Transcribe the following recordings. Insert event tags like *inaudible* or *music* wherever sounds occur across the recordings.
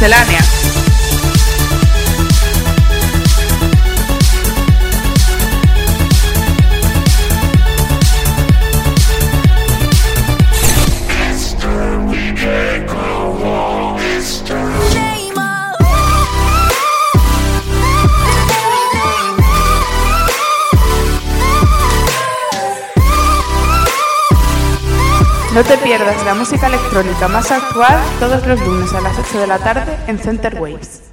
Miscelánea. No te pierdas la música electrónica más actual todos los lunes a las 8 de la tarde en Center Waves.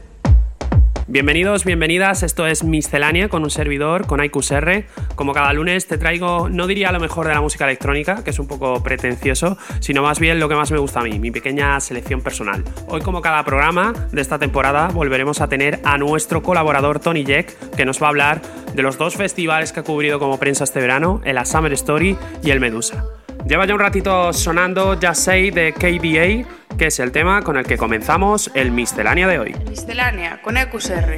Bienvenidos, bienvenidas, esto es Miscelánea con un servidor, con IQSR. Como cada lunes te traigo, no diría lo mejor de la música electrónica, que es un poco pretencioso, sino más bien lo que más me gusta a mí, mi pequeña selección personal. Hoy como cada programa de esta temporada volveremos a tener a nuestro colaborador Tony Jack, que nos va a hablar de los dos festivales que ha cubrido como prensa este verano, el A Summer Story y el Medusa. Lleva ya un ratito sonando Just Say de KBA, que es el tema con el que comenzamos el Miscelánea de hoy. Miscelánea con EQSR.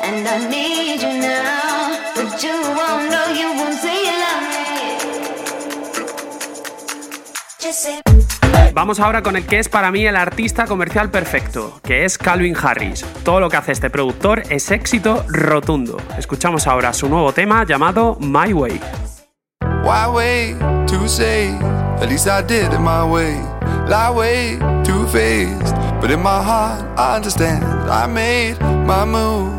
And I need you now, but you won't know, you won't say you love me. Just say. Vamos ahora con el que es para mí el artista comercial perfecto, que es Calvin Harris. Todo lo que hace este productor es éxito rotundo. Escuchamos ahora su nuevo tema llamado My Way. Why wait to say? At least I did it my way. Lie way too faced, but in my heart I understand. I made my move,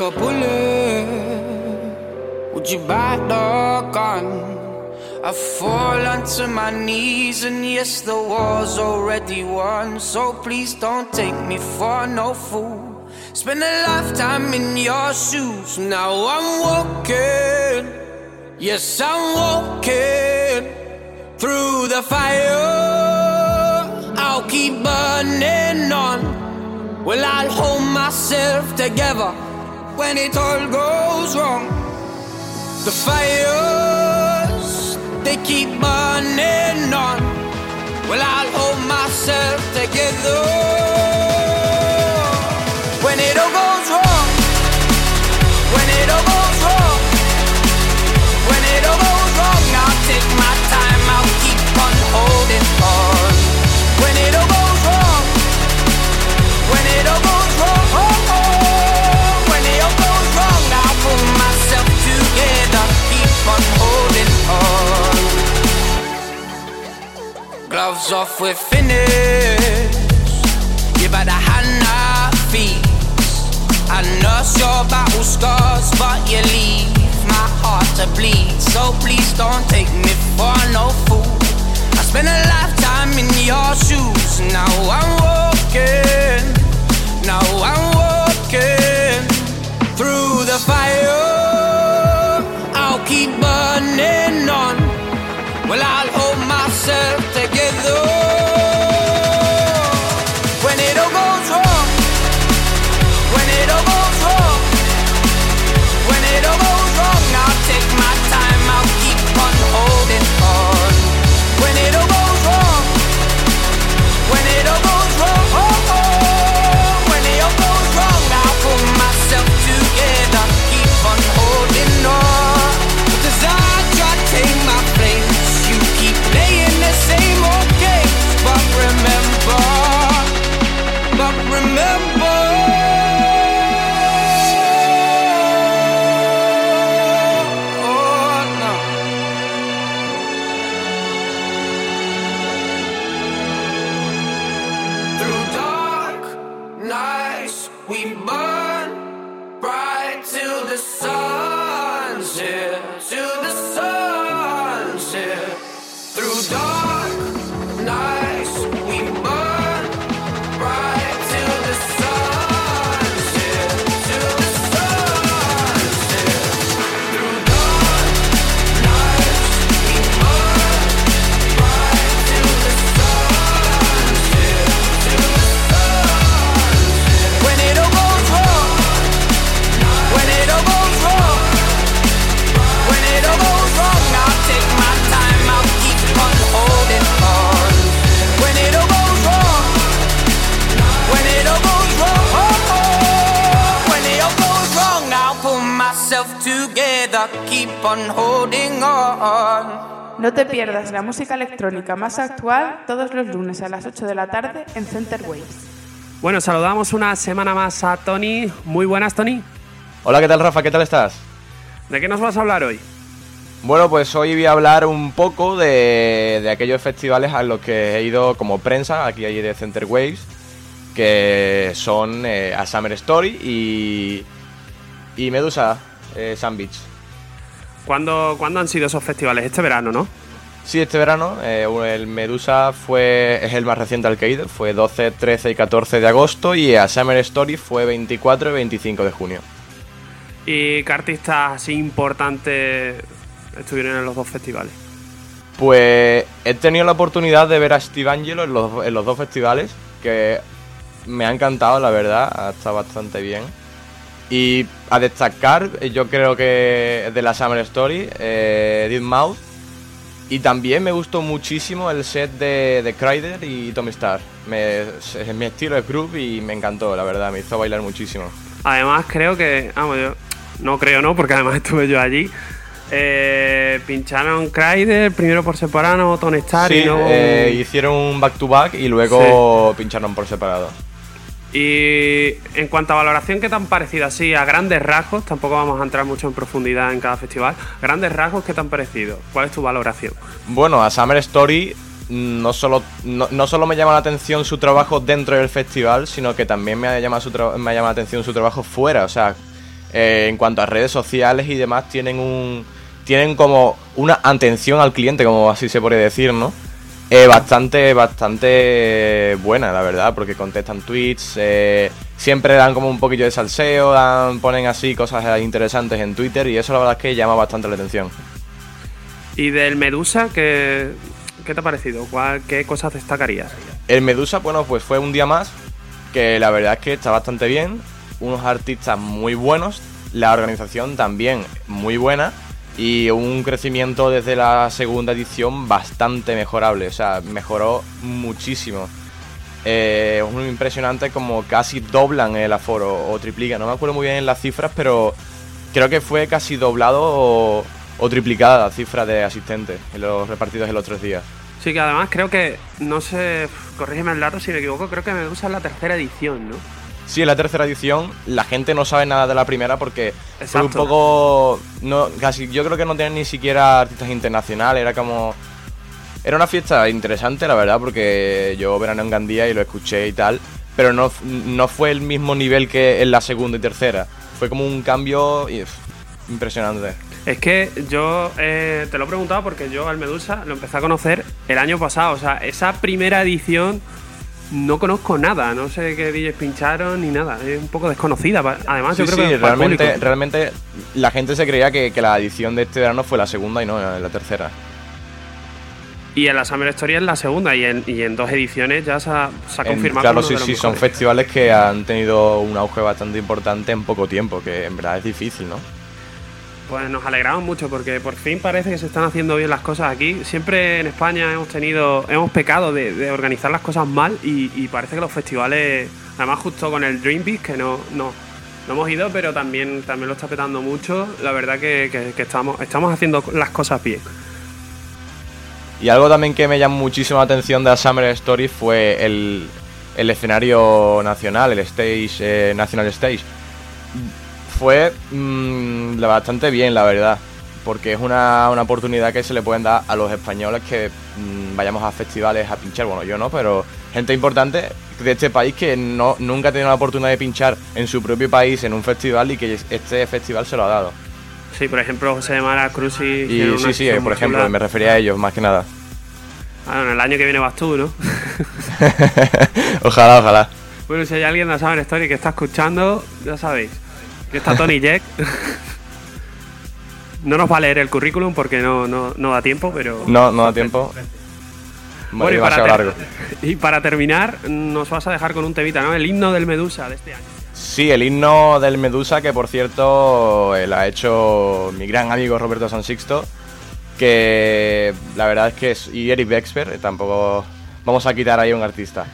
A bullet? Would you buy the gun? I fall onto my knees, and yes, the war's already won. So please don't take me for no fool. Spend a lifetime in your shoes. Now I'm walking, yes, I'm walking through the fire. I'll keep burning on. Well, I'll hold myself together when it all goes wrong. The fires, they keep burning on. Well, I'll hold myself together Gloves off, we're finished. Give her the hand I feet. I nurse your battle scars, but you leave my heart to bleed. So please don't take me for no fool. I spent a lifetime in your shoes. Now I'm walking. Now I'm walking through the fire. I'll keep burning on. Well, I'll hold myself música electrónica más actual todos los lunes a las 8 de la tarde en Center Waves. Bueno, saludamos una semana más a Tony. Muy buenas, Tony. Hola, ¿qué tal Rafa? ¿Qué tal estás? ¿De qué nos vas a hablar hoy? Bueno, pues hoy voy a hablar un poco de, de aquellos festivales a los que he ido como prensa, aquí hay de Center Waves, que son eh, a Summer Story y, y Medusa eh, Sun Beach. ¿Cuándo, ¿Cuándo han sido esos festivales? Este verano, ¿no? Sí, este verano eh, el Medusa fue es el más reciente al que he ido, fue 12, 13 y 14 de agosto y a Summer Story fue 24 y 25 de junio. ¿Y qué artistas así importantes estuvieron en los dos festivales? Pues he tenido la oportunidad de ver a Steve Angelo en los, en los dos festivales, que me ha encantado, la verdad, ha estado bastante bien. Y a destacar, yo creo que de la Summer Story, eh, Dead Mouth. Y también me gustó muchísimo el set de, de Kryder y Tommy Star. Me, es mi estilo de groove y me encantó, la verdad, me hizo bailar muchísimo. Además, creo que. Vamos, yo. No creo, no, porque además *laughs* estuve yo allí. Eh, pincharon Kryder, primero por separado, Tony Star Sí, y luego. eh, hicieron un back to back y luego pincharon por separado. Y en cuanto a valoración, ¿qué tan parecido así a grandes rasgos? Tampoco vamos a entrar mucho en profundidad en cada festival. Grandes rasgos, ¿qué tan parecido? ¿Cuál es tu valoración? Bueno, a Summer Story mm, no solo, no, solo me llama la atención su trabajo dentro del festival, sino que también me llama, su me la atención su trabajo fuera. O sea, eh, en cuanto a redes sociales y demás, tienen un tienen como una atención al cliente, como así se podría decir, ¿no? Eh, bastante, bastante buena, la verdad, porque contestan tweets, eh, siempre dan como un poquillo de salseo, dan, ponen así cosas interesantes en Twitter y eso la verdad es que llama bastante la atención. Y del Medusa, ¿qué, qué te ha parecido? ¿Cuál, ¿Qué cosas destacarías? El Medusa, bueno, pues fue un día más, que la verdad es que está bastante bien, unos artistas muy buenos, la organización también muy buena y un crecimiento desde la segunda edición bastante mejorable, o sea, mejoró muchísimo. Eh, es muy impresionante como casi doblan el aforo o triplican, no me acuerdo muy bien las cifras, pero creo que fue casi doblado o, triplicada la cifra de asistentes en los repartidos en los tres días. Sí, que además creo que, no sé, corrígeme el dato si me equivoco, creo que Medusa es la tercera edición, ¿no? Sí, en la tercera edición la gente no sabe nada de la primera porque fue un Exacto. poco no casi yo creo que no tenían ni siquiera artistas internacionales, era como era una fiesta interesante, la verdad, porque yo verano en Gandía y lo escuché y tal, pero no, no fue el mismo nivel que en la segunda y tercera. Fue como un cambio y, impresionante. Es que yo eh, te lo he preguntado porque yo al Medusa lo empecé a conocer el año pasado. O sea, esa primera edición no conozco nada. No sé qué DJs pincharon ni nada. Es un poco desconocida. Además, Sí, yo creo sí, que realmente, realmente la gente se creía que, que la edición de este verano fue la segunda y no la tercera. Y en la Summer Story es la segunda. Y en, y en dos ediciones ya se ha, se ha En- confirmado. claro, sí, sí, son festivales que han tenido un auge bastante importante en poco tiempo, que en verdad es difícil, ¿no? Pues nos alegramos mucho porque por fin parece que se están haciendo bien las cosas aquí. Siempre en España hemos tenido, hemos pecado de, organizar las cosas mal y, parece que los festivales, además justo con el Dream Beat, que no, no, no hemos ido, pero también, también lo está petando mucho. La verdad que, que- que estamos, estamos haciendo las cosas bien. Y algo también que me llamó muchísimo la atención de la Summer Story fue el, el escenario nacional, el stage, eh, National Stage. Fue mm, bastante bien, la verdad, porque es una, una oportunidad que se le pueden dar a los españoles que mm, vayamos a festivales a pinchar. Bueno, yo no, pero gente importante de este país que no, nunca ha tenido la oportunidad de pinchar en su propio país en un festival y que este festival se lo ha dado. Sí, por ejemplo, José de Mara, Cruz y... Y sí, sí, acción por ejemplo, me refería a ellos más que nada. Ah, bueno, el año que viene vas tú, ¿no? *laughs* ojalá, ojalá. Bueno, si hay alguien de la Summer Story que está escuchando, ya sabéis. Que está Tony *laughs* Jack. no nos va a leer el currículum porque no, no, no da tiempo, pero. No, no da tiempo. Bueno, y para, largo. y para terminar, nos vas a dejar con un temita, ¿no? El himno del Medusa de este año. Sí, el himno del Medusa, que por cierto eh, lo ha hecho mi gran amigo Roberto San Sixto, que la verdad es que es. Y Eric Bexper, eh, tampoco vamos a quitar ahí a un artista.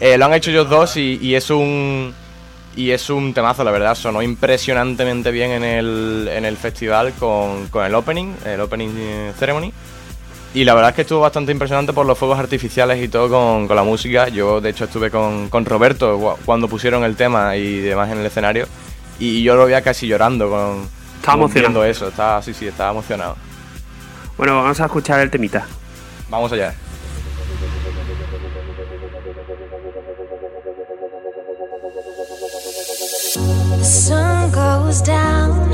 Eh, lo han hecho ellos dos y, y es un. Y es un temazo, la verdad, sonó impresionantemente bien en el, en el festival con, con el opening, el opening eh, ceremony. Y la verdad es que estuvo bastante impresionante por los fuegos artificiales y todo con, con la música. Yo, de hecho, estuve con, con Roberto cuando pusieron el tema y demás en el escenario. Y yo lo veía casi llorando con, Estaba emocionado. eso. Estaba, sí, sí, estaba emocionado. Bueno, vamos a escuchar el temita. Vamos allá. Sun goes down.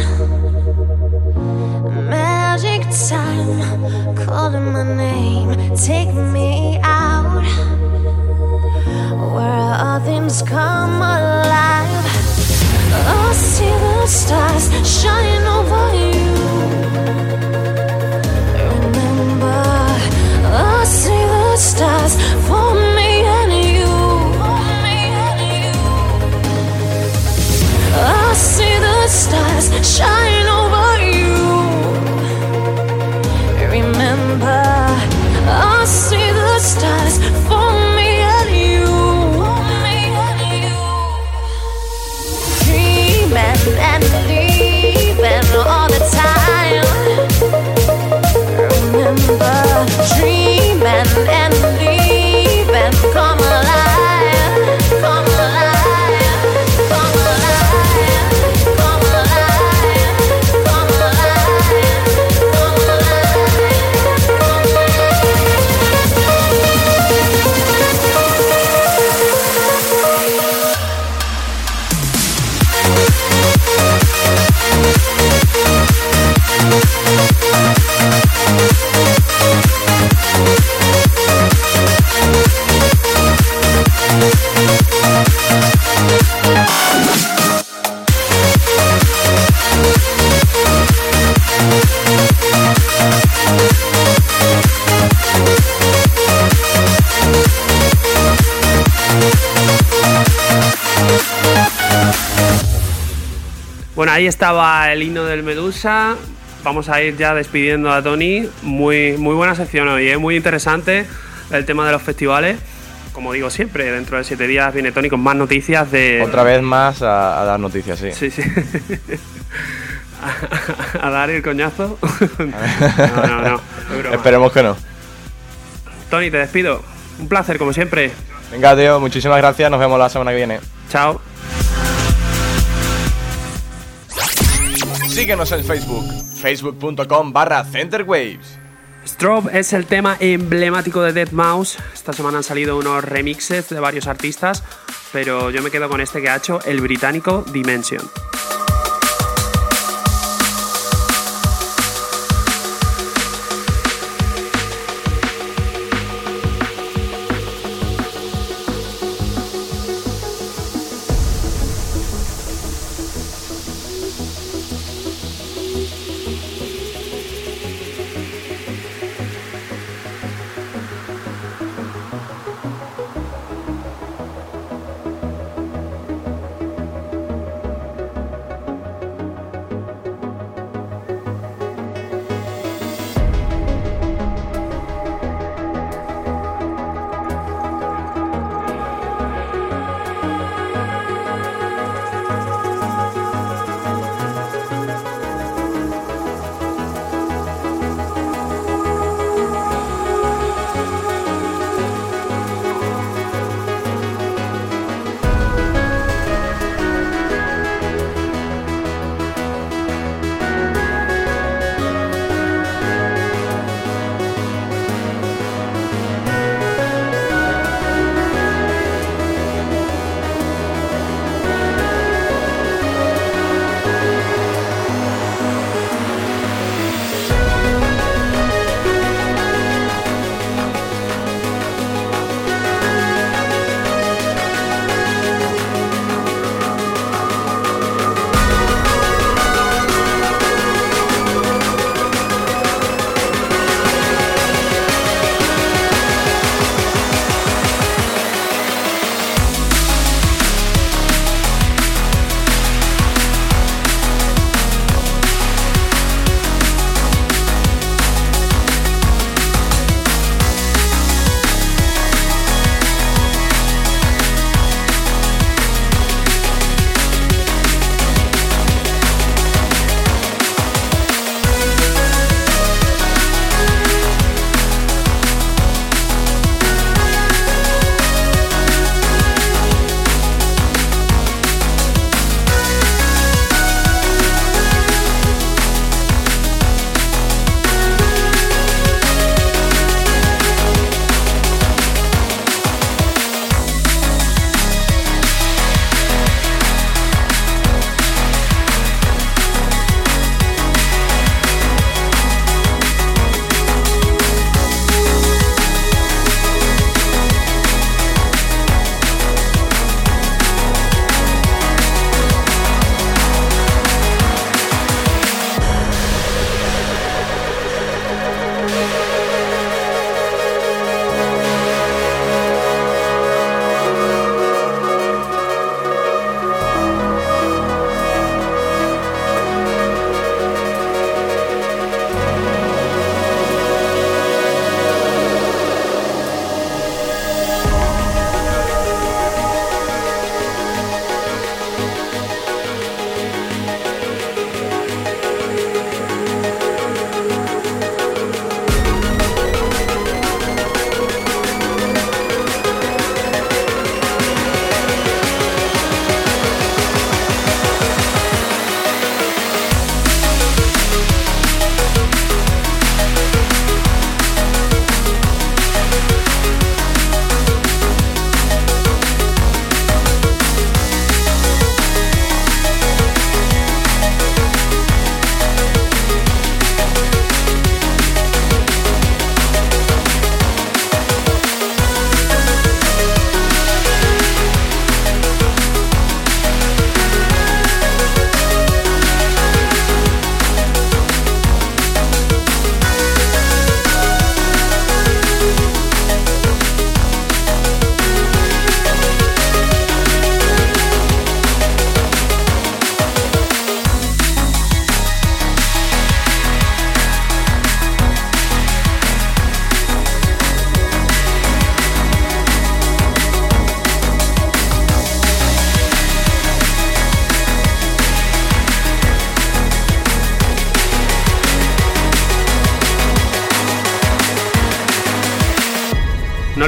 Magic time, calling my name, take me out. Where all things come alive. I see the stars shine over you. Remember, I see the stars stop Bueno, ahí estaba el himno del Medusa. Vamos a ir ya despidiendo a Tony. Muy, muy buena sección hoy, ¿eh? muy interesante el tema de los festivales. Como digo siempre, dentro de siete días viene Tony con más noticias de. Otra vez más a, a dar noticias, sí. Sí, sí. a, *laughs* a dar el coñazo. *laughs* no, no, no. es. Esperemos que no. Tony, te despido. Un placer, como siempre. Venga, tío, muchísimas gracias. Nos vemos la semana que viene. Chao. Síguenos en Facebook, facebook.com barra centerwaves. Strobe es el tema emblemático de Dead Mouse. Esta semana han salido unos remixes de varios artistas, pero yo me quedo con este que ha hecho el británico Dimension.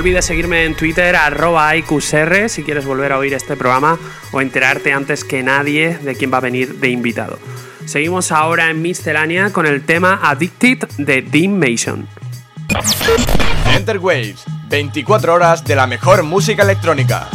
Olvides seguirme en Twitter, arroba IQSR, si quieres volver a oír este programa o enterarte antes que nadie de quién va a venir de invitado. Seguimos ahora en Miscelánea con el tema Addicted de Dean Mason. Enter Waves, 24 horas de la mejor música electrónica.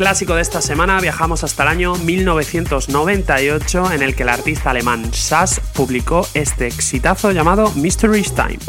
Clásico de esta semana viajamos hasta el año 1998 en el que el artista alemán Sass publicó este exitazo llamado Mystery's Time.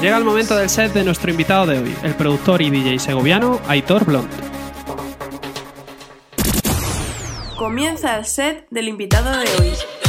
Llega el momento del set de nuestro invitado de hoy, el productor y DJ segoviano Aitor Blond. Comienza el set del invitado de hoy.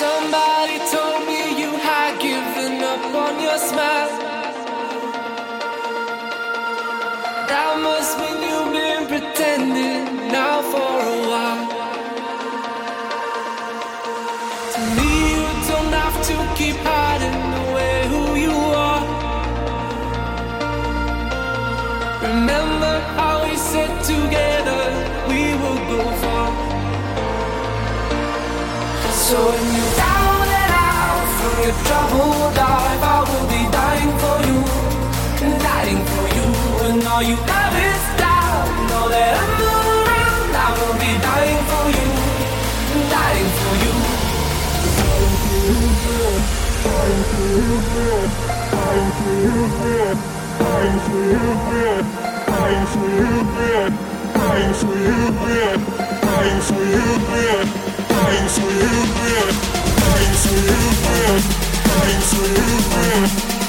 Somebody told me you had given up on your smile. That must mean you've been pretending now for a while. To me, you don't have to keep hiding away who you are. Remember how we said together we would go far. So all you have doubt. Know that I'm around, I will be for you. Dying for you, dying for you, dying for you, dying for you, dying for you, dying for you, dying for you, dying for you, dying for you, dying for you.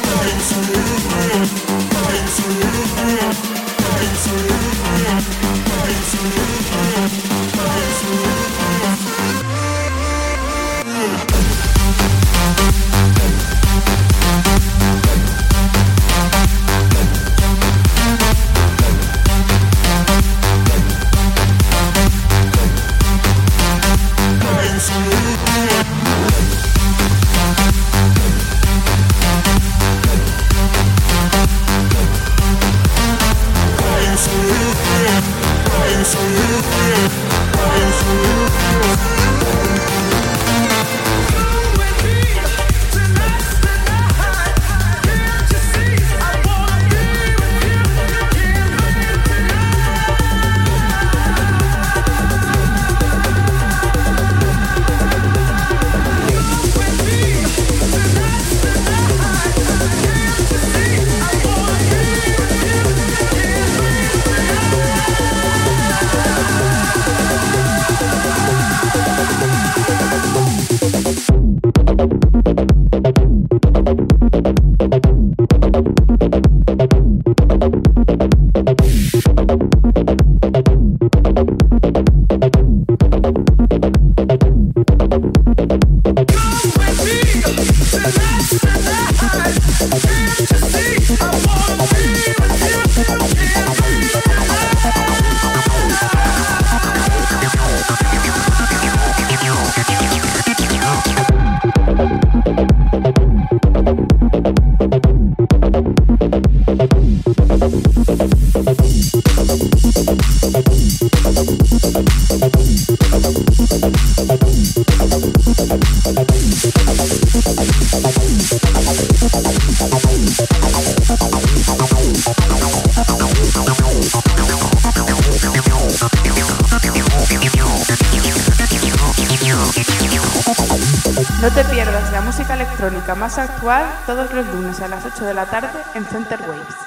todos los lunes a las 8 de la tarde en Center Waves.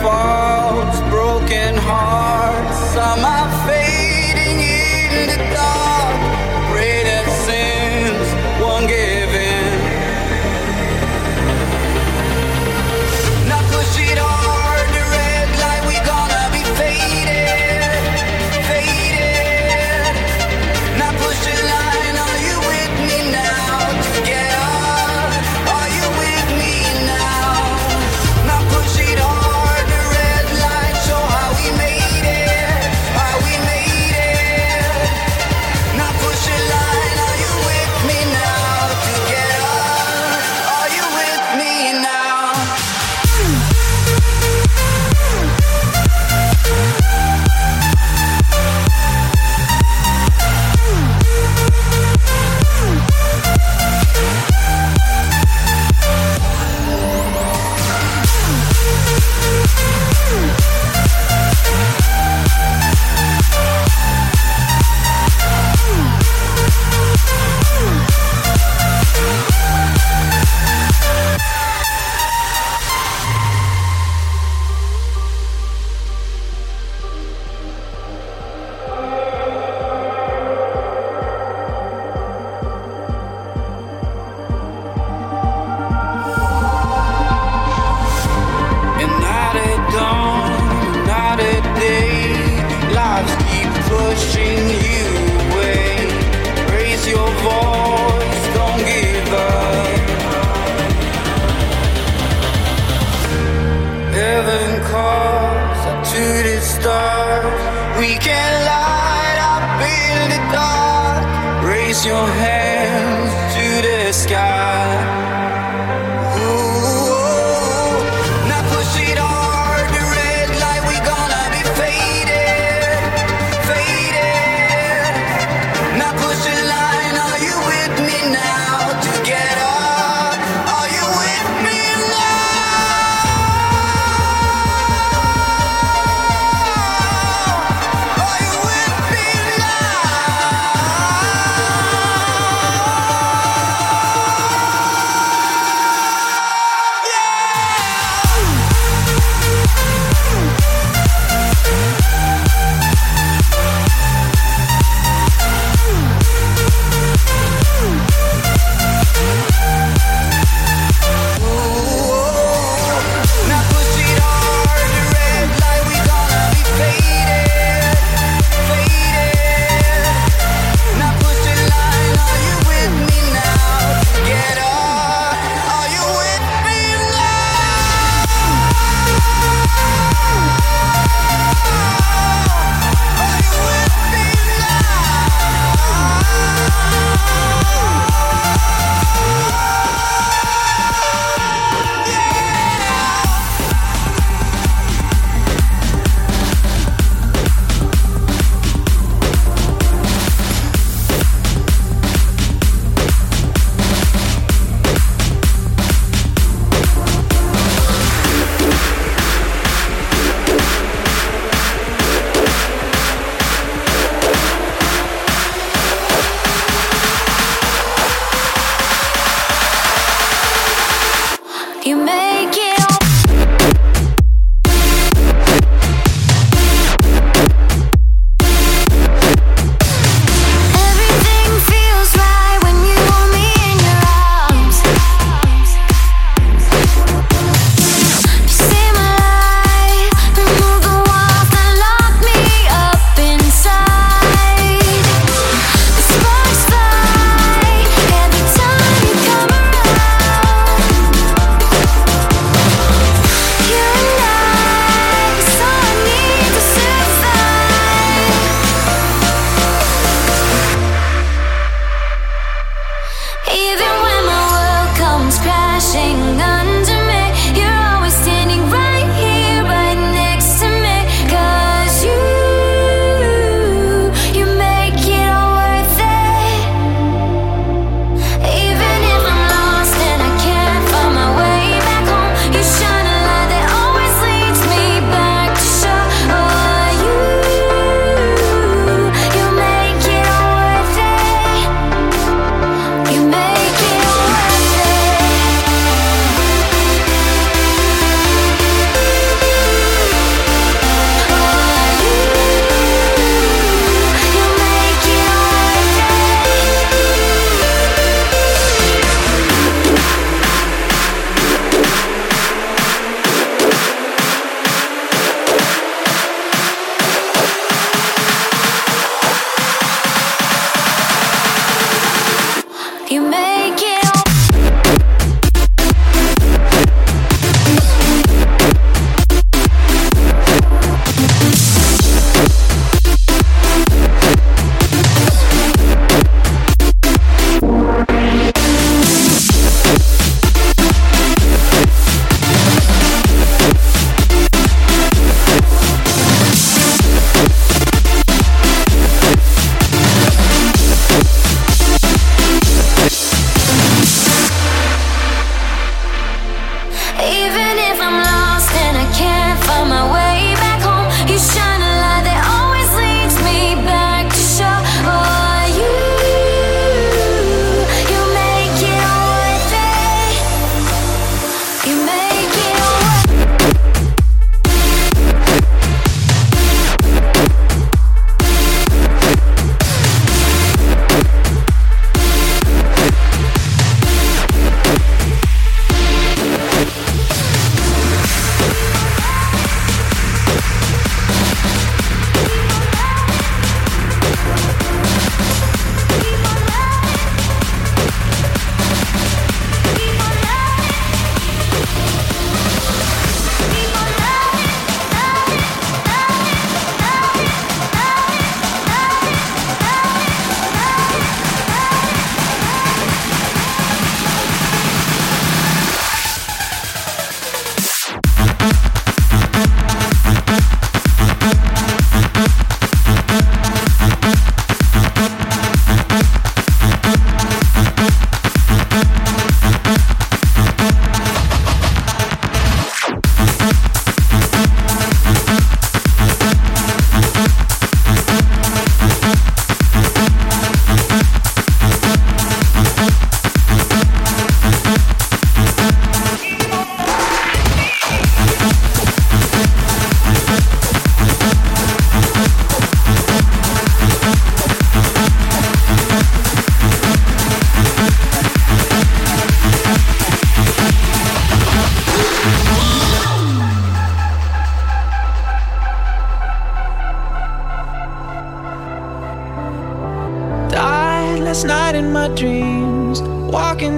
falls, broken heart.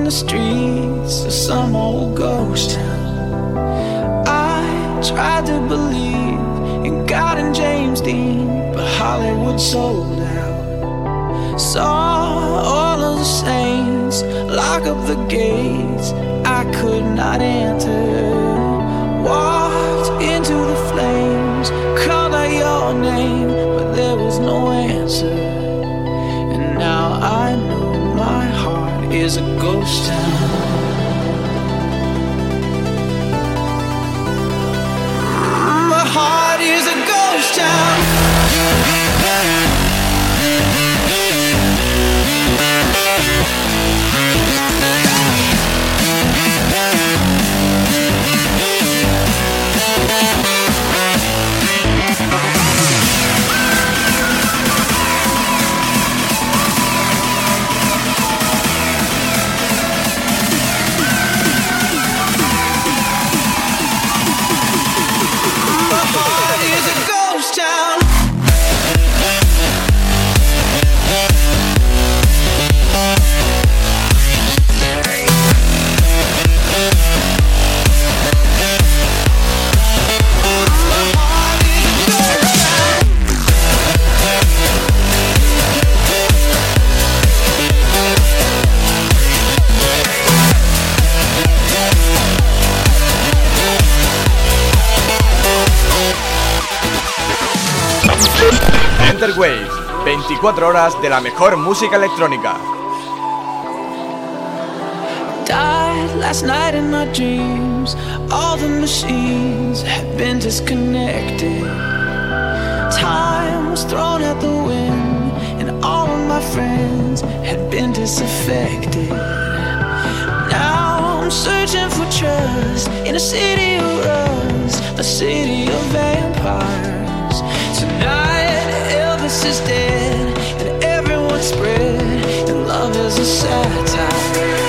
the street. 24 horas de la mejor música electrónica. died last night in my dreams. All the machines had been disconnected. Time was thrown out the wind, and all of my friends had been disaffected. Now I'm searching for trust in a city of rust, a city of vampires. Tonight, Elvis is dead, spread, and love is a satire.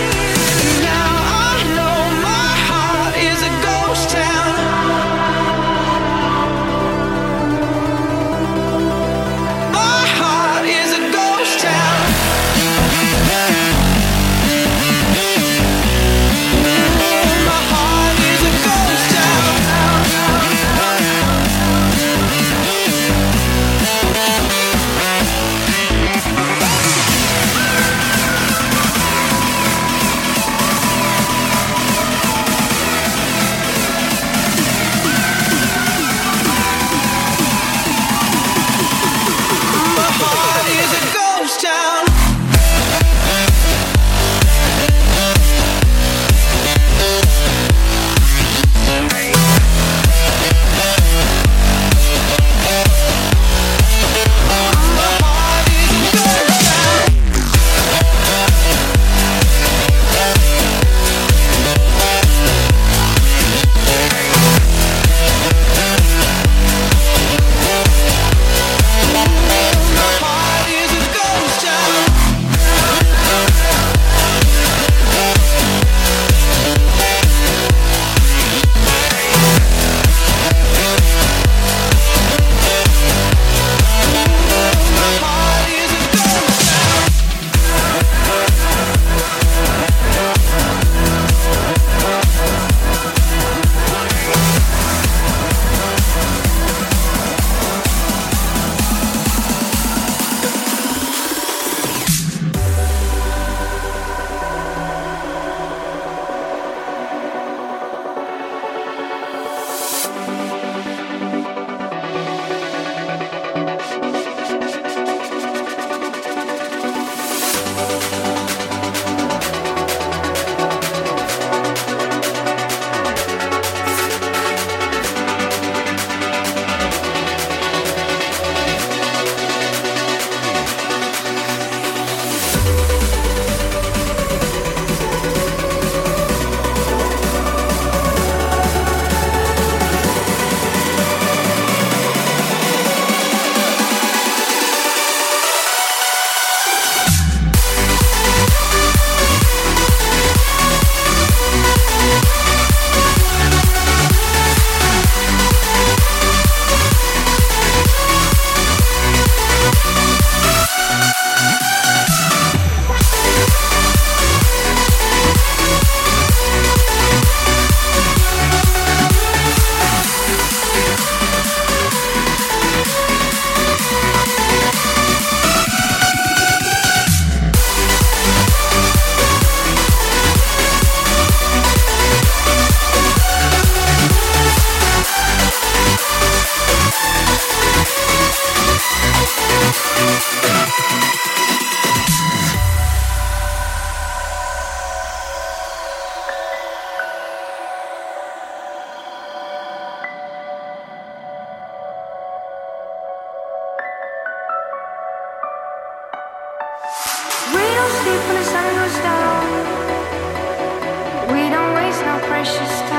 sleep when the sun goes down. We don't waste no precious time.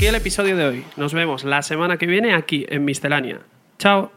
Aquí el episodio de hoy. Nos vemos la semana que viene aquí en Miscelánea. Chao.